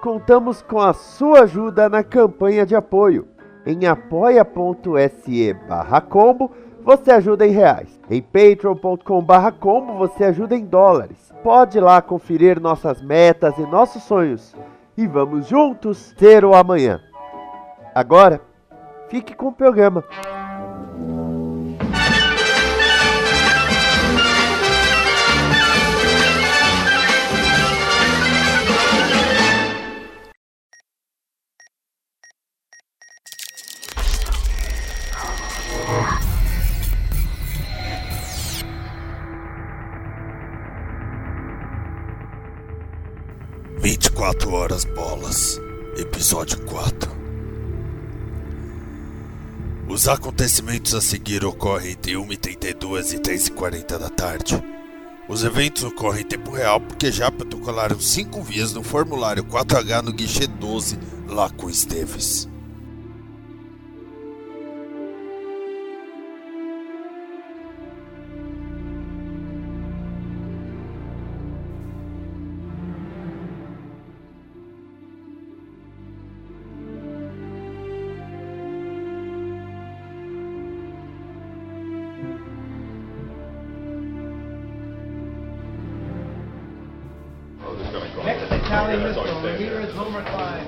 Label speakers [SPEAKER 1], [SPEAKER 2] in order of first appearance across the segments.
[SPEAKER 1] contamos com a sua ajuda na campanha de apoio. Em apoia.se barra combo, você ajuda em reais. Em patreon.com barra combo, você ajuda em dólares. Pode lá conferir nossas metas e nossos sonhos. E vamos juntos ter o amanhã. Agora, fique com o programa.
[SPEAKER 2] Vinte e quatro horas bolas, episódio 4. Os acontecimentos a seguir ocorrem entre 1h32 e 3h40 da tarde. Os eventos ocorrem em tempo real porque já protocolaram 5 vias no formulário 4H no guichê 12 lá com Esteves.
[SPEAKER 3] Is Homer Klein.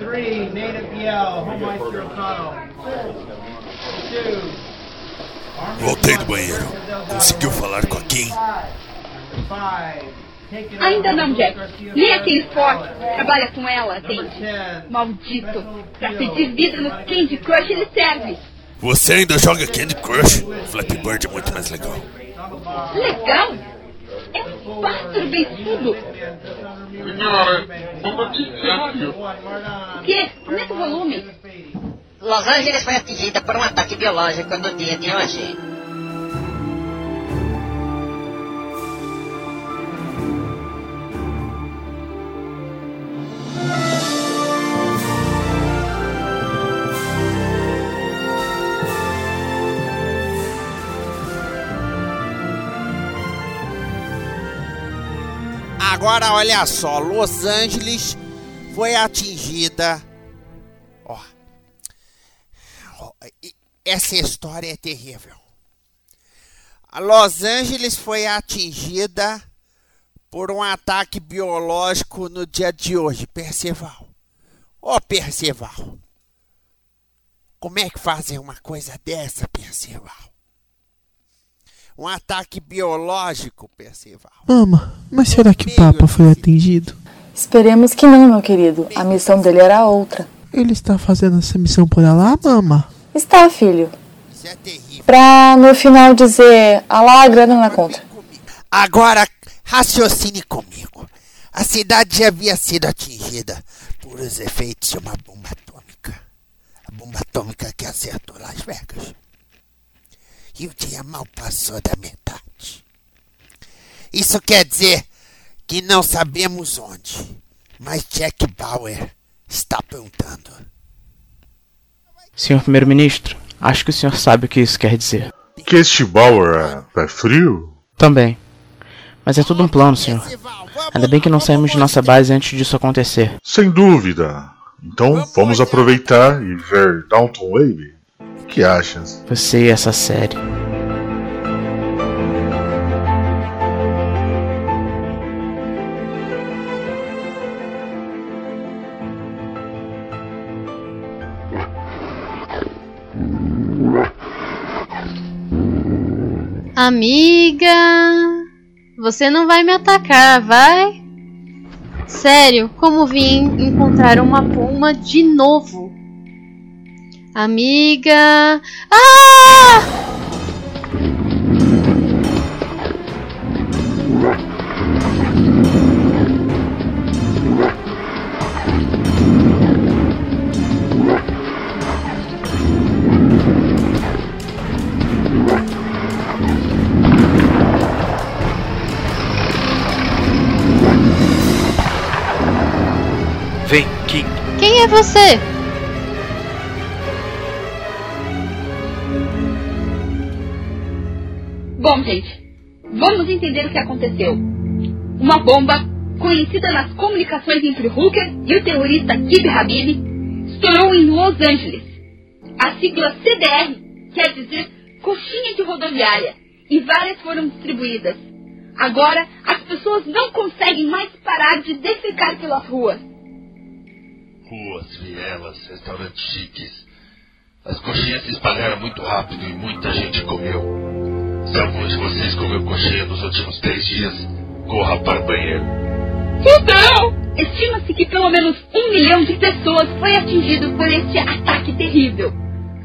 [SPEAKER 3] Three, Native Biel, Homemeister O'Connell. Two,
[SPEAKER 2] Voltei do banheiro. Conseguiu falar com a Kim?
[SPEAKER 3] Five, take it
[SPEAKER 4] Ainda não, Jack. Nem aquele
[SPEAKER 3] Flores.
[SPEAKER 4] Forte trabalha com ela.
[SPEAKER 3] 10,
[SPEAKER 4] Maldito. Pra pedir vida no Candy Crush ele serve.
[SPEAKER 2] Você ainda joga Candy Crush? Flappy Bird é muito mais legal.
[SPEAKER 4] Legal. É um pássaro beiçudo.
[SPEAKER 5] Senhora, notícia aqui.
[SPEAKER 4] O quê? Aumenta o volume.
[SPEAKER 6] Los Angeles foi atingida por um ataque biológico no dia de hoje.
[SPEAKER 7] Agora olha só, Los Angeles foi atingida. Ó. Essa história é terrível. A Los Angeles foi atingida por um ataque biológico no dia de hoje, Perceval. Ô Perceval. Como é que fazem uma coisa dessa, Perceval? Um ataque biológico, Perceval.
[SPEAKER 8] Mama, mas será que Papa foi atingido?
[SPEAKER 9] Esperemos que não, meu querido. A missão dele era outra.
[SPEAKER 8] Ele está fazendo essa missão por lá, mama?
[SPEAKER 9] Está, filho.
[SPEAKER 7] Isso é terrível.
[SPEAKER 9] Pra no final dizer, a lá a grana na conta.
[SPEAKER 7] Agora, raciocine comigo. A cidade já havia sido atingida por os efeitos de uma bomba atômica. A bomba atômica que acertou Las Vegas. E o dia mal passou da metade. Isso quer dizer que não sabemos onde, mas Jack Bauer está apontando.
[SPEAKER 10] Senhor Primeiro-Ministro, acho que o senhor sabe o que isso quer dizer.
[SPEAKER 5] Que este Bauer é pé frio?
[SPEAKER 10] Também. Mas é tudo um plano, senhor. Ainda bem que não saímos de nossa base antes disso acontecer.
[SPEAKER 5] Sem dúvida. Então vamos aproveitar e ver Downton Wave? Que achas?
[SPEAKER 10] Você e essa série.
[SPEAKER 11] Amiga, você não vai me atacar, vai? Sério, como vim encontrar uma puma de novo? Amiga. Ah!
[SPEAKER 12] Vem, King.
[SPEAKER 11] Quem é você?
[SPEAKER 4] Bom, gente, vamos entender o que aconteceu. Uma bomba, conhecida nas comunicações entre Hooker e o terrorista Kib Habib, estourou em Los Angeles. A sigla CDR quer dizer coxinha de rodoviária, e várias foram distribuídas. Agora, as pessoas não conseguem mais parar de defecar pelas ruas.
[SPEAKER 2] Ruas, vielas, restaurantes chiques. As coxinhas se espalharam muito rápido e muita gente comeu. Se algum de vocês comeu coxinha nos últimos três dias, corra para o banheiro.
[SPEAKER 4] Fudeu! Estima-se que pelo menos um milhão de pessoas foi atingido por este ataque terrível.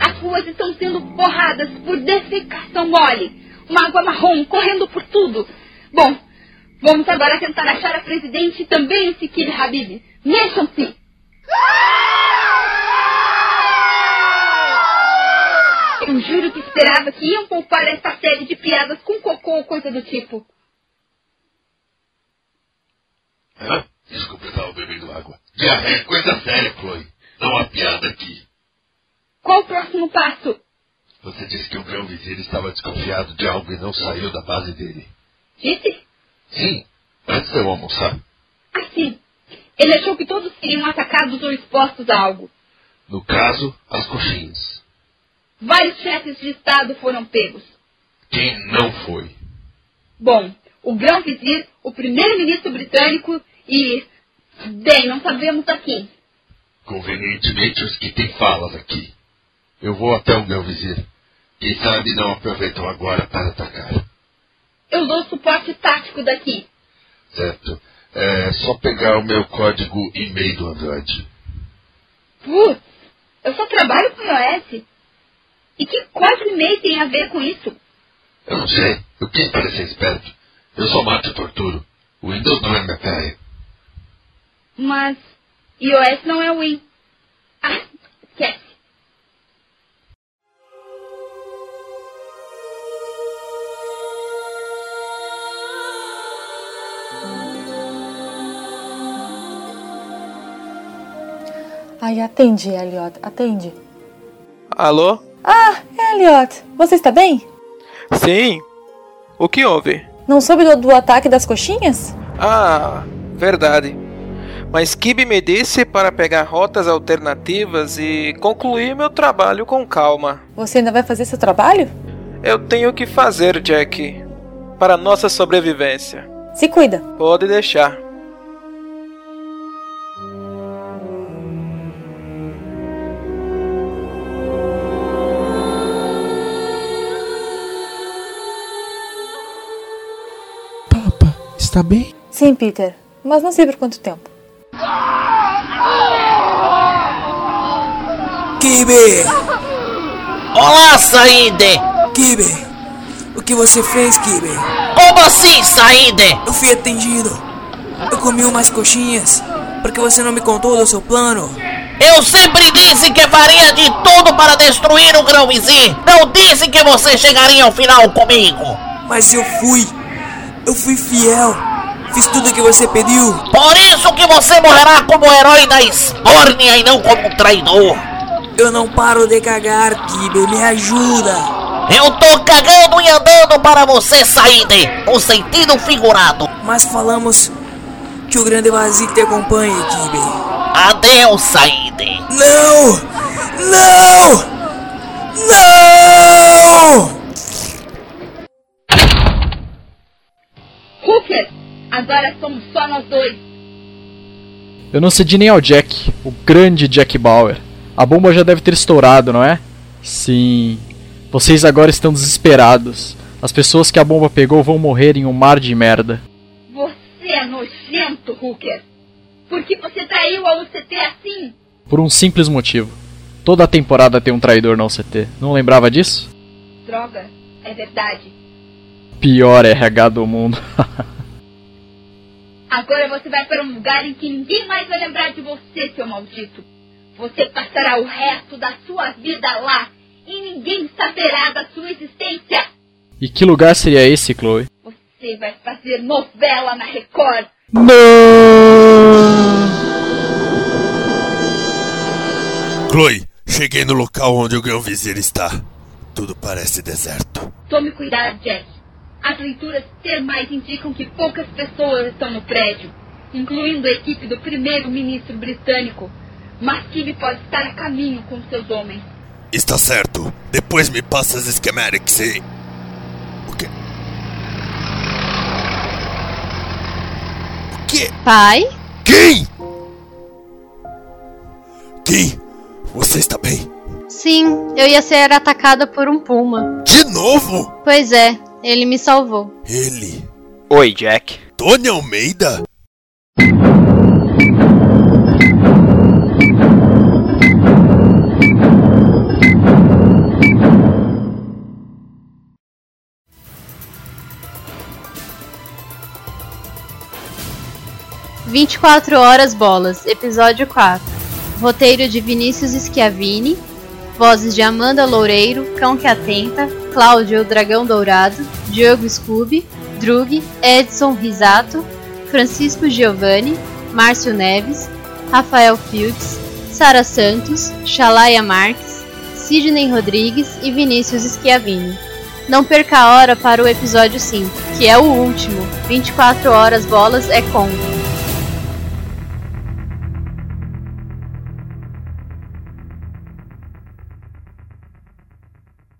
[SPEAKER 4] As ruas estão sendo borradas por defecação mole. Uma água marrom correndo por tudo. Bom, vamos agora tentar achar a presidente e também esse Kid Habib. Mexam-se! Eu juro que esperava que iam poupar essa série de piadas com cocô ou coisa do tipo.
[SPEAKER 2] Hã? Desculpa, eu estava bebendo água. Diarreia é coisa séria, Chloe. Não há piada aqui.
[SPEAKER 4] Qual o próximo passo?
[SPEAKER 2] Você disse que o grão-vizir estava desconfiado de algo e não saiu da base dele.
[SPEAKER 4] Disse?
[SPEAKER 2] Sim, antes de eu almoçar.
[SPEAKER 4] Assim. Ele achou que todos seriam atacados ou expostos a algo.
[SPEAKER 2] No caso, as coxinhas.
[SPEAKER 4] Vários chefes de Estado foram pegos.
[SPEAKER 2] Quem não foi?
[SPEAKER 4] Bom, o grão-vizir, o primeiro-ministro britânico e. Bem, não sabemos a quem.
[SPEAKER 2] Convenientemente os que têm falas aqui. Eu vou até o meu vizir. Quem sabe não aproveitam agora para atacar.
[SPEAKER 4] Eu dou suporte tático daqui.
[SPEAKER 2] Certo. É só pegar o meu código e-mail do Android.
[SPEAKER 4] Putz, eu só trabalho com iOS. E que código e-mail tem a ver com isso?
[SPEAKER 2] Eu não sei. Eu quis parecer esperto. Eu só mato e torturo. O Windows não é minha praia.
[SPEAKER 4] Mas iOS não é Win. Ah, esquece.
[SPEAKER 9] Ai, atende, Elliot, atende.
[SPEAKER 12] Alô?
[SPEAKER 9] Ah, Elliot, você está bem?
[SPEAKER 12] Sim. O que houve?
[SPEAKER 9] Não soube do, do ataque das coxinhas?
[SPEAKER 12] Ah, verdade. Mas Kibe me disse para pegar rotas alternativas e concluir meu trabalho com calma.
[SPEAKER 9] Você ainda vai fazer seu trabalho?
[SPEAKER 12] Eu tenho que fazer, Jack. Para nossa sobrevivência.
[SPEAKER 9] Se cuida.
[SPEAKER 12] Pode deixar.
[SPEAKER 8] Está bem?
[SPEAKER 9] Sim, Peter, mas não sei por quanto tempo.
[SPEAKER 13] Kibe!
[SPEAKER 6] Olá, Saíde!
[SPEAKER 13] Kibe! O que você fez, Kibe?
[SPEAKER 6] Como assim, Saíde?
[SPEAKER 13] Eu fui atendido. Eu comi umas coxinhas. Porque você não me contou do seu plano.
[SPEAKER 6] Eu sempre disse que faria de tudo para destruir o grão-vizir. Não disse que você chegaria ao final comigo.
[SPEAKER 13] Mas eu fui. Eu fui fiel. Fiz tudo o que você pediu.
[SPEAKER 6] Por isso que você morrerá como herói da Esbórnia e não como traidor.
[SPEAKER 13] Eu não paro de cagar, Kibe. Me ajuda.
[SPEAKER 6] Eu tô cagando e andando para você, Saíde. No sentido figurado.
[SPEAKER 13] Mas falamos que o grande vazio te acompanhe, Kibe.
[SPEAKER 6] Adeus, Saíde.
[SPEAKER 13] Não! Não! Não!
[SPEAKER 4] Hooker, agora somos só nós dois.
[SPEAKER 14] Eu não cedi nem ao Jack, o grande Jack Bauer. A bomba já deve ter estourado, não é? Sim. Vocês agora estão desesperados. As pessoas que a bomba pegou vão morrer em um mar de merda.
[SPEAKER 4] Você é nojento, Hooker. Por que você traiu a UCT assim?
[SPEAKER 14] Por um simples motivo. Toda a temporada tem um traidor na UCT. Não lembrava disso?
[SPEAKER 4] Droga, é verdade.
[SPEAKER 14] Pior RH do mundo.
[SPEAKER 4] Agora você vai para um lugar em que ninguém mais vai lembrar de você, seu maldito. Você passará o resto da sua vida lá e ninguém saberá da sua existência.
[SPEAKER 14] e que lugar seria esse, Chloe?
[SPEAKER 4] Você vai fazer novela na Record.
[SPEAKER 14] Não!
[SPEAKER 2] Chloe, cheguei no local onde o Grão Vizir está. Tudo parece deserto.
[SPEAKER 4] Tome cuidado, Jack. As leituras termais indicam que poucas pessoas estão no prédio, incluindo a equipe do primeiro-ministro britânico. Mas Kibe pode estar a caminho com seus homens.
[SPEAKER 2] Está certo. Depois me passa as schematics e... O quê? O quê?
[SPEAKER 11] Pai?
[SPEAKER 2] Quem? Quem? Você está bem?
[SPEAKER 11] Sim, eu ia ser atacada por um puma.
[SPEAKER 2] De novo?
[SPEAKER 11] Pois é, ele me salvou.
[SPEAKER 2] Ele?
[SPEAKER 12] Oi, Jack.
[SPEAKER 2] Tony Almeida?
[SPEAKER 11] Vinte e quatro horas bolas, episódio 4. Roteiro de Vinícius Schiavini. Vozes de Amanda Loureiro, Cão que Atenta, Cláudio Dragão Dourado, Diogo Scooby, Drug, Edson Risato, Francisco Giovanni, Márcio Neves, Rafael Fields, Sara Santos, Chalaia Marques, Sidney Rodrigues e Vinícius Schiavini. Não perca a hora para o episódio 5, que é o último. 24 horas bolas é com.